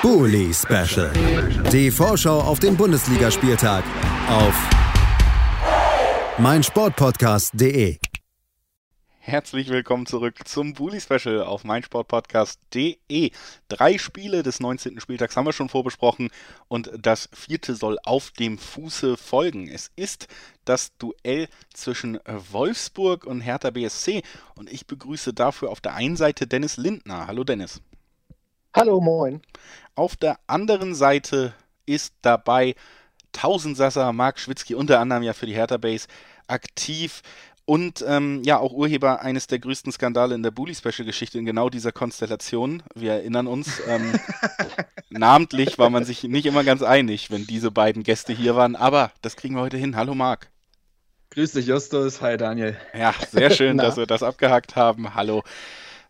Bully Special. Die Vorschau auf den Bundesligaspieltag auf meinsportpodcast.de. Herzlich willkommen zurück zum Bully Special auf meinsportpodcast.de. Drei Spiele des 19. Spieltags haben wir schon vorbesprochen und das vierte soll auf dem Fuße folgen. Es ist das Duell zwischen Wolfsburg und Hertha BSC und ich begrüße dafür auf der einen Seite Dennis Lindner. Hallo Dennis. Hallo, moin. Auf der anderen Seite ist dabei Tausendsasser Marc Schwitzky, unter anderem ja für die Hertha Base, aktiv und ähm, ja auch Urheber eines der größten Skandale in der Bully Special Geschichte in genau dieser Konstellation. Wir erinnern uns, ähm, namentlich war man sich nicht immer ganz einig, wenn diese beiden Gäste hier waren, aber das kriegen wir heute hin. Hallo Marc. Grüß dich, Justus. Hi, Daniel. Ja, sehr schön, dass wir das abgehakt haben. Hallo.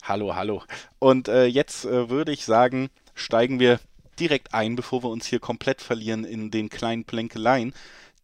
Hallo, hallo. Und äh, jetzt äh, würde ich sagen, steigen wir direkt ein, bevor wir uns hier komplett verlieren in den kleinen Plänkeleien.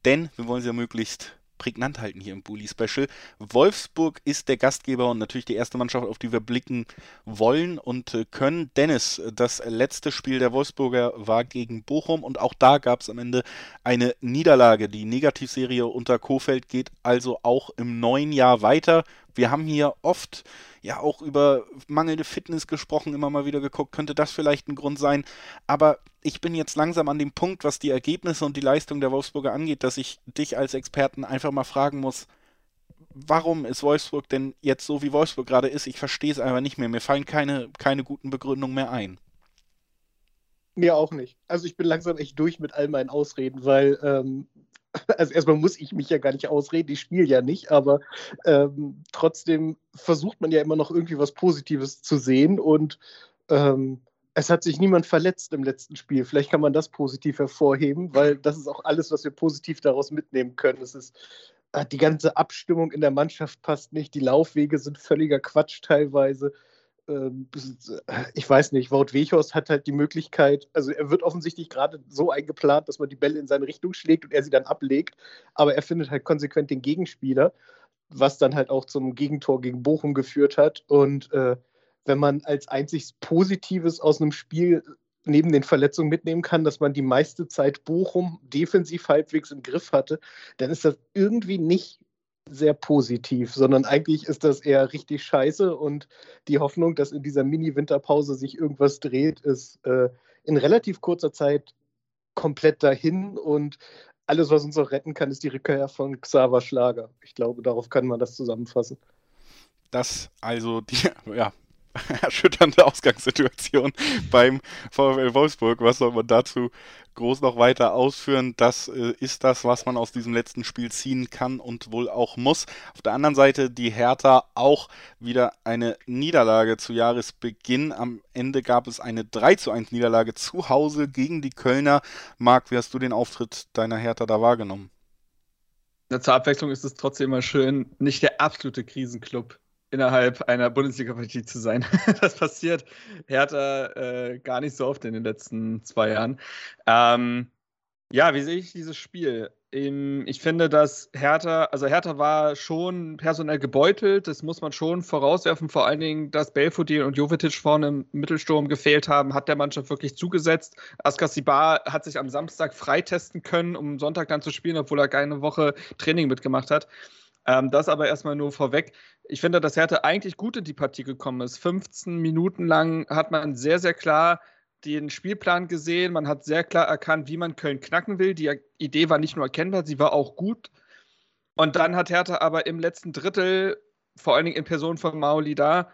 Denn wir wollen sie ja möglichst prägnant halten hier im Bully Special. Wolfsburg ist der Gastgeber und natürlich die erste Mannschaft, auf die wir blicken wollen und äh, können. Dennis, das letzte Spiel der Wolfsburger war gegen Bochum und auch da gab es am Ende eine Niederlage. Die Negativserie unter Kofeld geht also auch im neuen Jahr weiter. Wir haben hier oft ja auch über mangelnde Fitness gesprochen, immer mal wieder geguckt, könnte das vielleicht ein Grund sein. Aber ich bin jetzt langsam an dem Punkt, was die Ergebnisse und die Leistung der Wolfsburger angeht, dass ich dich als Experten einfach mal fragen muss, warum ist Wolfsburg denn jetzt so, wie Wolfsburg gerade ist? Ich verstehe es einfach nicht mehr. Mir fallen keine, keine guten Begründungen mehr ein. Mir auch nicht. Also ich bin langsam echt durch mit all meinen Ausreden, weil ähm, also erstmal muss ich mich ja gar nicht ausreden, ich spiele ja nicht, aber ähm, trotzdem versucht man ja immer noch irgendwie was Positives zu sehen und ähm, es hat sich niemand verletzt im letzten Spiel. Vielleicht kann man das positiv hervorheben, weil das ist auch alles, was wir positiv daraus mitnehmen können. Es ist äh, die ganze Abstimmung in der Mannschaft passt nicht, die Laufwege sind völliger Quatsch teilweise. Ähm, ich weiß nicht, Wout Weghorst hat halt die Möglichkeit, also er wird offensichtlich gerade so eingeplant, dass man die Bälle in seine Richtung schlägt und er sie dann ablegt, aber er findet halt konsequent den Gegenspieler, was dann halt auch zum Gegentor gegen Bochum geführt hat. Und äh, wenn man als einziges Positives aus einem Spiel neben den Verletzungen mitnehmen kann, dass man die meiste Zeit Bochum defensiv halbwegs im Griff hatte, dann ist das irgendwie nicht sehr positiv, sondern eigentlich ist das eher richtig scheiße und die Hoffnung, dass in dieser Mini-Winterpause sich irgendwas dreht, ist äh, in relativ kurzer Zeit komplett dahin und alles, was uns noch retten kann, ist die Rückkehr von Xaver Schlager. Ich glaube, darauf kann man das zusammenfassen. Das also die, ja, erschütternde Ausgangssituation beim VfL Wolfsburg. Was soll man dazu groß noch weiter ausführen? Das äh, ist das, was man aus diesem letzten Spiel ziehen kann und wohl auch muss. Auf der anderen Seite die Hertha auch wieder eine Niederlage zu Jahresbeginn. Am Ende gab es eine 3 zu 1 Niederlage zu Hause gegen die Kölner. Marc, wie hast du den Auftritt deiner Hertha da wahrgenommen? zur Abwechslung ist es trotzdem immer schön, nicht der absolute Krisenclub innerhalb einer Bundesliga-Partie zu sein. das passiert Hertha äh, gar nicht so oft in den letzten zwei Jahren. Ähm, ja, wie sehe ich dieses Spiel? Ich finde, dass Hertha, also Hertha war schon personell gebeutelt, das muss man schon vorauswerfen. Vor allen Dingen, dass Belfodil und Jovetic vorne im Mittelsturm gefehlt haben, hat der Mannschaft wirklich zugesetzt. Askasibar hat sich am Samstag freitesten können, um Sonntag dann zu spielen, obwohl er keine Woche Training mitgemacht hat. Ähm, das aber erstmal nur vorweg. Ich finde, dass Hertha eigentlich gut in die Partie gekommen ist. 15 Minuten lang hat man sehr, sehr klar den Spielplan gesehen. Man hat sehr klar erkannt, wie man Köln knacken will. Die Idee war nicht nur erkennbar, sie war auch gut. Und dann hat Hertha aber im letzten Drittel, vor allen Dingen in Person von Mauli da,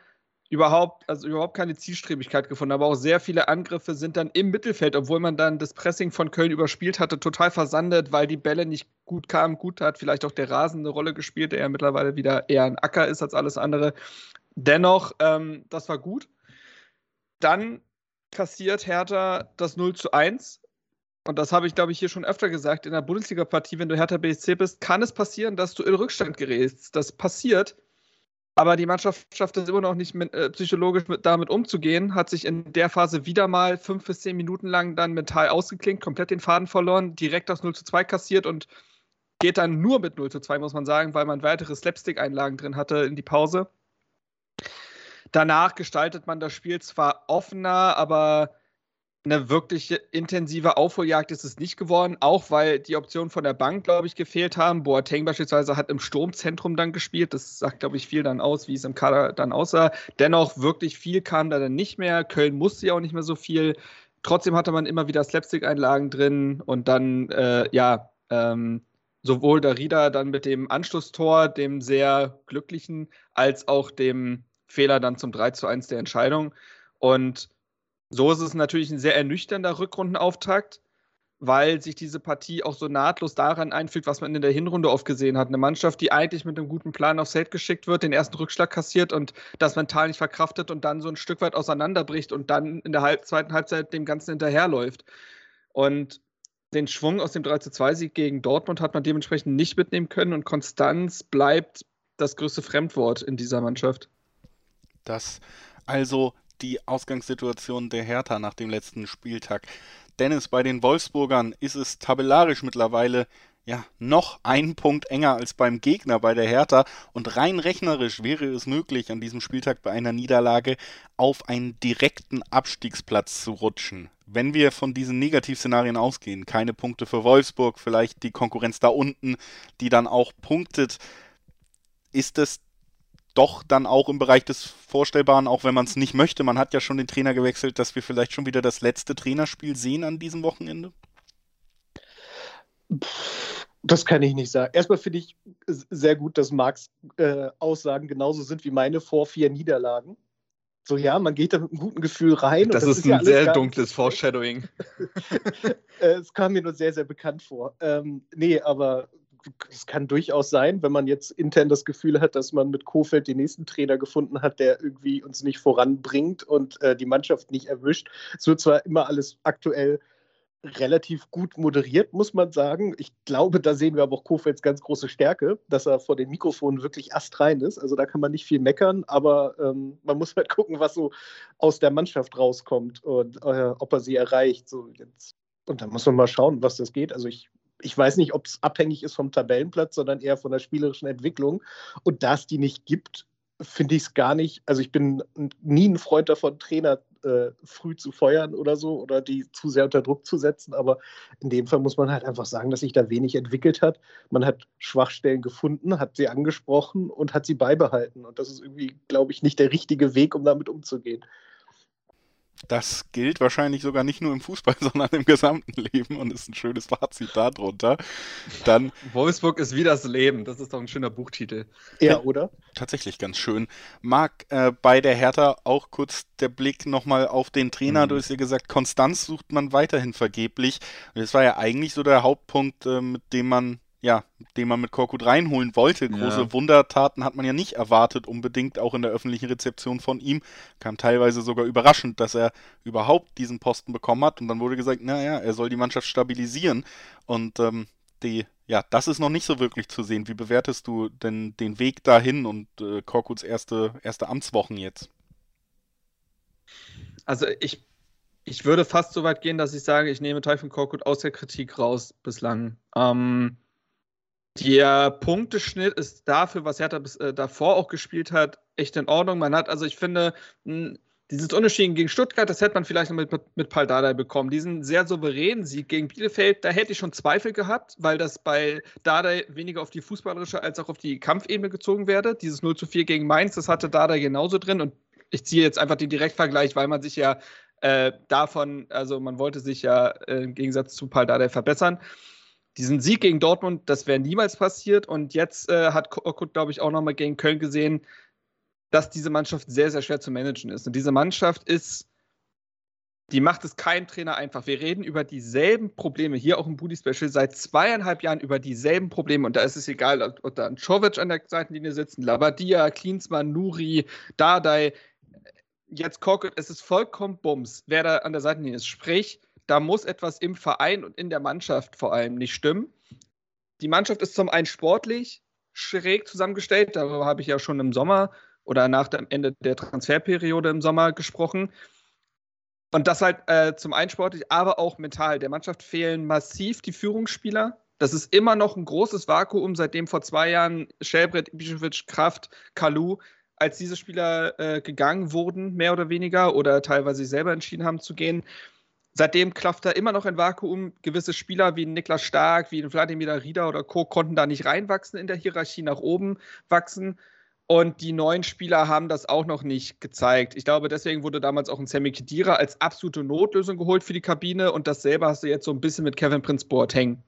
überhaupt, also überhaupt keine Zielstrebigkeit gefunden. Aber auch sehr viele Angriffe sind dann im Mittelfeld, obwohl man dann das Pressing von Köln überspielt hatte, total versandet, weil die Bälle nicht gut kamen. Gut hat vielleicht auch der Rasen eine Rolle gespielt, der ja mittlerweile wieder eher ein Acker ist als alles andere. Dennoch, ähm, das war gut. Dann kassiert Hertha das 0 zu 1. Und das habe ich, glaube ich, hier schon öfter gesagt. In der Bundesliga-Partie, wenn du Hertha BSC bist, kann es passieren, dass du in Rückstand gerätst. Das passiert. Aber die Mannschaft schafft es immer noch nicht mit, äh, psychologisch mit, damit umzugehen, hat sich in der Phase wieder mal fünf bis zehn Minuten lang dann mental ausgeklinkt, komplett den Faden verloren, direkt das 0 zu 2 kassiert und geht dann nur mit 0 zu 2, muss man sagen, weil man weitere Slapstick-Einlagen drin hatte in die Pause. Danach gestaltet man das Spiel zwar offener, aber eine wirklich intensive Aufholjagd ist es nicht geworden, auch weil die Optionen von der Bank, glaube ich, gefehlt haben. Boateng beispielsweise hat im Sturmzentrum dann gespielt. Das sagt, glaube ich, viel dann aus, wie es im Kader dann aussah. Dennoch wirklich viel kam da dann nicht mehr. Köln musste ja auch nicht mehr so viel. Trotzdem hatte man immer wieder Slapstick-Einlagen drin und dann, äh, ja, ähm, sowohl der Rieder dann mit dem Anschlusstor, dem sehr glücklichen, als auch dem Fehler dann zum 3 zu 1 der Entscheidung. Und so ist es natürlich ein sehr ernüchternder Rückrundenauftakt, weil sich diese Partie auch so nahtlos daran einfügt, was man in der Hinrunde oft gesehen hat. Eine Mannschaft, die eigentlich mit einem guten Plan aufs Feld geschickt wird, den ersten Rückschlag kassiert und das mental nicht verkraftet und dann so ein Stück weit auseinanderbricht und dann in der halb zweiten Halbzeit dem Ganzen hinterherläuft. Und den Schwung aus dem 3-2-Sieg gegen Dortmund hat man dementsprechend nicht mitnehmen können und Konstanz bleibt das größte Fremdwort in dieser Mannschaft. Das also die Ausgangssituation der Hertha nach dem letzten Spieltag. Dennis, bei den Wolfsburgern ist es tabellarisch mittlerweile ja noch ein Punkt enger als beim Gegner bei der Hertha und rein rechnerisch wäre es möglich, an diesem Spieltag bei einer Niederlage auf einen direkten Abstiegsplatz zu rutschen. Wenn wir von diesen Negativszenarien ausgehen, keine Punkte für Wolfsburg, vielleicht die Konkurrenz da unten, die dann auch punktet, ist es doch dann auch im Bereich des Vorstellbaren, auch wenn man es nicht möchte. Man hat ja schon den Trainer gewechselt, dass wir vielleicht schon wieder das letzte Trainerspiel sehen an diesem Wochenende? Das kann ich nicht sagen. Erstmal finde ich sehr gut, dass Marks äh, Aussagen genauso sind wie meine vor vier Niederlagen. So, ja, man geht da mit einem guten Gefühl rein. Das, das ist, ist, ein ja sehr dunkles Foreshadowing. Äh, es kam mir nur sehr, sehr bekannt vor. Ähm, nee, aber es kann durchaus sein, wenn man jetzt intern das Gefühl hat, dass man mit Kofeld den nächsten Trainer gefunden hat, der irgendwie uns nicht voranbringt und äh, die Mannschaft nicht erwischt. Es wird zwar immer alles aktuell relativ gut moderiert, muss man sagen. Ich glaube, da sehen wir aber auch Kofelds ganz große Stärke, dass er vor den Mikrofonen wirklich astrein ist. Also da kann man nicht viel meckern, aber ähm, man muss halt gucken, was so aus der Mannschaft rauskommt und äh, ob er sie erreicht. So jetzt. Und dann muss man mal schauen, was das geht. Also ich ich weiß nicht, ob es abhängig ist vom Tabellenplatz, sondern eher von der spielerischen Entwicklung. Und da es die nicht gibt, finde ich es gar nicht. Also ich bin nie ein Freund davon, Trainer äh, früh zu feuern oder so oder die zu sehr unter Druck zu setzen. Aber in dem Fall muss man halt einfach sagen, dass sich da wenig entwickelt hat. Man hat Schwachstellen gefunden, hat sie angesprochen und hat sie beibehalten. Und das ist irgendwie, glaube ich, nicht der richtige Weg, um damit umzugehen. Das gilt wahrscheinlich sogar nicht nur im Fußball, sondern im gesamten Leben und ist ein schönes Fazit darunter. Dann Wolfsburg ist wie das Leben. Das ist doch ein schöner Buchtitel. Ja, oder? Tatsächlich ganz schön. Marc, äh, bei der Hertha auch kurz der Blick nochmal auf den Trainer. Mhm. Du hast ja gesagt, Konstanz sucht man weiterhin vergeblich. das war ja eigentlich so der Hauptpunkt, äh, mit dem man ja, den man mit Korkut reinholen wollte. Große ja. Wundertaten hat man ja nicht erwartet, unbedingt auch in der öffentlichen Rezeption von ihm. Kam teilweise sogar überraschend, dass er überhaupt diesen Posten bekommen hat. Und dann wurde gesagt, naja, er soll die Mannschaft stabilisieren. Und ähm, die, ja, das ist noch nicht so wirklich zu sehen. Wie bewertest du denn den Weg dahin und äh, Korkuts erste, erste Amtswochen jetzt? Also ich, ich würde fast so weit gehen, dass ich sage, ich nehme Teufel Korkut aus der Kritik raus bislang. Ähm, der Punkteschnitt ist dafür, was Hertha bis, äh, davor auch gespielt hat, echt in Ordnung. Man hat, also ich finde, mh, dieses Unentschieden gegen Stuttgart, das hätte man vielleicht noch mit, mit Paul Dardai bekommen. Diesen sehr souveränen Sieg gegen Bielefeld, da hätte ich schon Zweifel gehabt, weil das bei Dardai weniger auf die fußballerische als auch auf die Kampfebene gezogen werde. Dieses 0 zu 4 gegen Mainz, das hatte Dardai genauso drin. Und ich ziehe jetzt einfach den Direktvergleich, weil man sich ja äh, davon, also man wollte sich ja äh, im Gegensatz zu Paul Dardai verbessern diesen Sieg gegen Dortmund, das wäre niemals passiert. Und jetzt äh, hat Korkut, glaube ich, auch nochmal gegen Köln gesehen, dass diese Mannschaft sehr, sehr schwer zu managen ist. Und diese Mannschaft ist, die macht es keinem Trainer einfach. Wir reden über dieselben Probleme, hier auch im Booty Special, seit zweieinhalb Jahren über dieselben Probleme. Und da ist es egal, ob da ein Czovic an der Seitenlinie sitzt, Labadia, Klinsmann, Nuri, Dardai. Jetzt Korkut, es ist vollkommen Bums, wer da an der Seitenlinie ist. Sprich, da muss etwas im Verein und in der Mannschaft vor allem nicht stimmen. Die Mannschaft ist zum einen sportlich schräg zusammengestellt, darüber habe ich ja schon im Sommer oder nach dem Ende der Transferperiode im Sommer gesprochen. Und das halt äh, zum einen sportlich, aber auch mental. Der Mannschaft fehlen massiv die Führungsspieler. Das ist immer noch ein großes Vakuum, seitdem vor zwei Jahren Schelbrett, Ibišević, Kraft, Kalu, als diese Spieler äh, gegangen wurden, mehr oder weniger, oder teilweise selber entschieden haben zu gehen Seitdem klafft da immer noch ein Vakuum. Gewisse Spieler wie Niklas Stark, wie Vladimir Rieder oder Co. konnten da nicht reinwachsen in der Hierarchie, nach oben wachsen. Und die neuen Spieler haben das auch noch nicht gezeigt. Ich glaube, deswegen wurde damals auch ein Sammy Kedira als absolute Notlösung geholt für die Kabine. Und dasselbe hast du jetzt so ein bisschen mit Kevin Prince Boateng.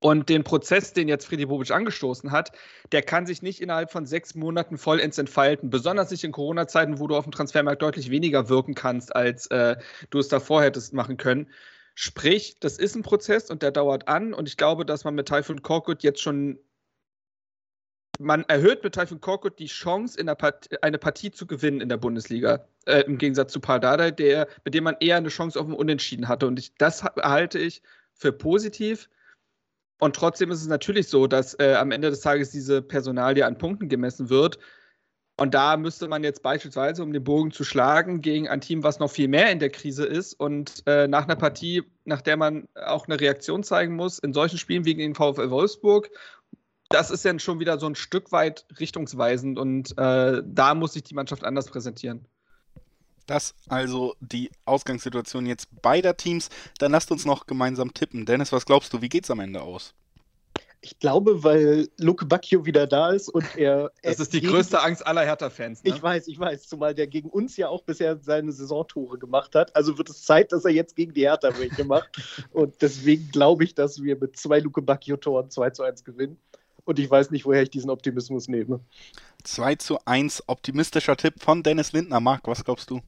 Und den Prozess, den jetzt Friedi Bobic angestoßen hat, der kann sich nicht innerhalb von sechs Monaten vollends entfalten. Besonders nicht in Corona-Zeiten, wo du auf dem Transfermarkt deutlich weniger wirken kannst, als äh, du es davor hättest machen können. Sprich, das ist ein Prozess und der dauert an. Und ich glaube, dass man mit Typhoon Korkut jetzt schon man erhöht mit Typhoon Korkut die Chance, Part eine Partie zu gewinnen in der Bundesliga. Äh, Im Gegensatz zu Pardada, der, mit dem man eher eine Chance auf ein Unentschieden hatte. Und ich, das halte ich für positiv. Und trotzdem ist es natürlich so, dass äh, am Ende des Tages diese Personalie an Punkten gemessen wird. Und da müsste man jetzt beispielsweise, um den Bogen zu schlagen, gegen ein Team, was noch viel mehr in der Krise ist und äh, nach einer Partie, nach der man auch eine Reaktion zeigen muss, in solchen Spielen wie gegen den VfL Wolfsburg, das ist dann schon wieder so ein Stück weit richtungsweisend und äh, da muss sich die Mannschaft anders präsentieren. Das also die Ausgangssituation jetzt beider Teams. Dann lasst uns noch gemeinsam tippen. Dennis, was glaubst du, wie geht's am Ende aus? Ich glaube, weil Luke Bacchio wieder da ist und er. Das ist die größte Angst aller Hertha-Fans. Ne? Ich weiß, ich weiß. Zumal der gegen uns ja auch bisher seine Saisontore gemacht hat. Also wird es Zeit, dass er jetzt gegen die Hertha welche macht. und deswegen glaube ich, dass wir mit zwei Luke Bacchio-Toren 2 zu 1 gewinnen. Und ich weiß nicht, woher ich diesen Optimismus nehme. 2 zu 1, optimistischer Tipp von Dennis Lindner. Marc, was glaubst du?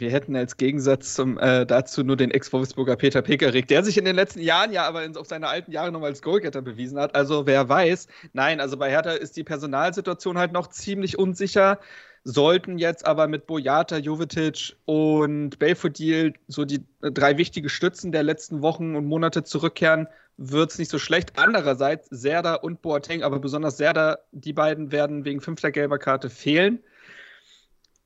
Wir hätten als Gegensatz zum, äh, dazu nur den Ex-Wolfsburger Peter Pekarik, der sich in den letzten Jahren ja aber in, auf seine alten Jahre nochmal als Goalgetter bewiesen hat. Also wer weiß. Nein, also bei Hertha ist die Personalsituation halt noch ziemlich unsicher. Sollten jetzt aber mit Boyata, Jovetic und Belfodil so die äh, drei wichtige Stützen der letzten Wochen und Monate zurückkehren, wird es nicht so schlecht. Andererseits, Serda und Boateng, aber besonders Serda, die beiden werden wegen fünfter gelber Karte fehlen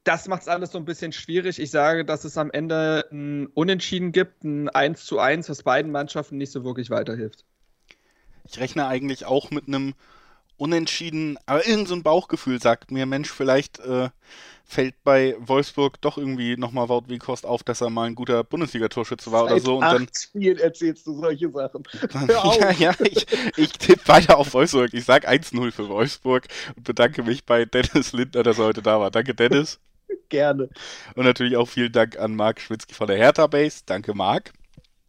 das macht es alles so ein bisschen schwierig. Ich sage, dass es am Ende ein Unentschieden gibt, ein 1 zu 1, was beiden Mannschaften nicht so wirklich weiterhilft. Ich rechne eigentlich auch mit einem Unentschieden, aber irgend so ein Bauchgefühl sagt mir, Mensch, vielleicht äh, fällt bei Wolfsburg doch irgendwie nochmal Wout Kost auf, dass er mal ein guter Bundesliga-Torschütze war Seit oder so. Und acht dann Spielen erzählst du solche Sachen. ja, ja, ich, ich tippe weiter auf Wolfsburg. Ich sage 1-0 für Wolfsburg und bedanke mich bei Dennis Lindner, dass er heute da war. Danke, Dennis. Gerne. Und natürlich auch vielen Dank an Marc Schwitzky von der Hertha Base. Danke, Marc.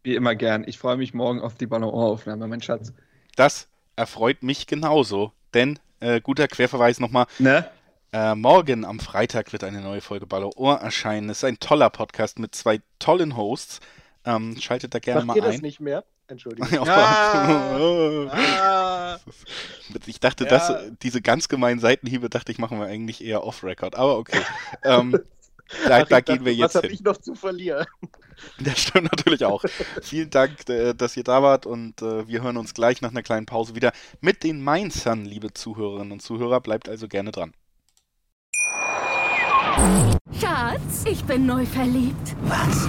Wie immer gern. Ich freue mich morgen auf die Ballon-Aufnahme, mein Schatz. Das erfreut mich genauso. Denn, äh, guter Querverweis nochmal. Ne? Äh, morgen am Freitag wird eine neue Folge Ballon erscheinen. Es ist ein toller Podcast mit zwei tollen Hosts. Ähm, schaltet da gerne Macht mal ihr ein. das nicht mehr? Entschuldigung. ah, ah, ich dachte, ja. das, diese ganz gemeinen Seitenhiebe, dachte ich, machen wir eigentlich eher off-Record. Aber okay. ähm, da, da gehen wir jetzt. Was habe ich noch zu verlieren? Das stimmt natürlich auch. Vielen Dank, äh, dass ihr da wart und äh, wir hören uns gleich nach einer kleinen Pause wieder mit den Mainzern, liebe Zuhörerinnen und Zuhörer. Bleibt also gerne dran. Schatz, ich bin neu verliebt. Was?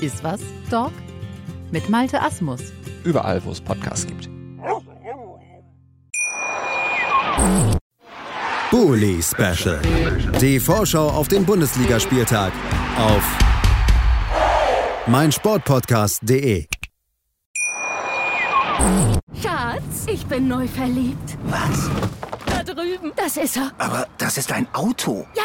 Iswas Dog mit Malte Asmus. Überall, wo es Podcasts gibt. Bully Special. Die Vorschau auf den Bundesligaspieltag auf meinsportpodcast.de. Schatz, ich bin neu verliebt. Was? Da drüben. Das ist er. Aber das ist ein Auto. Ja,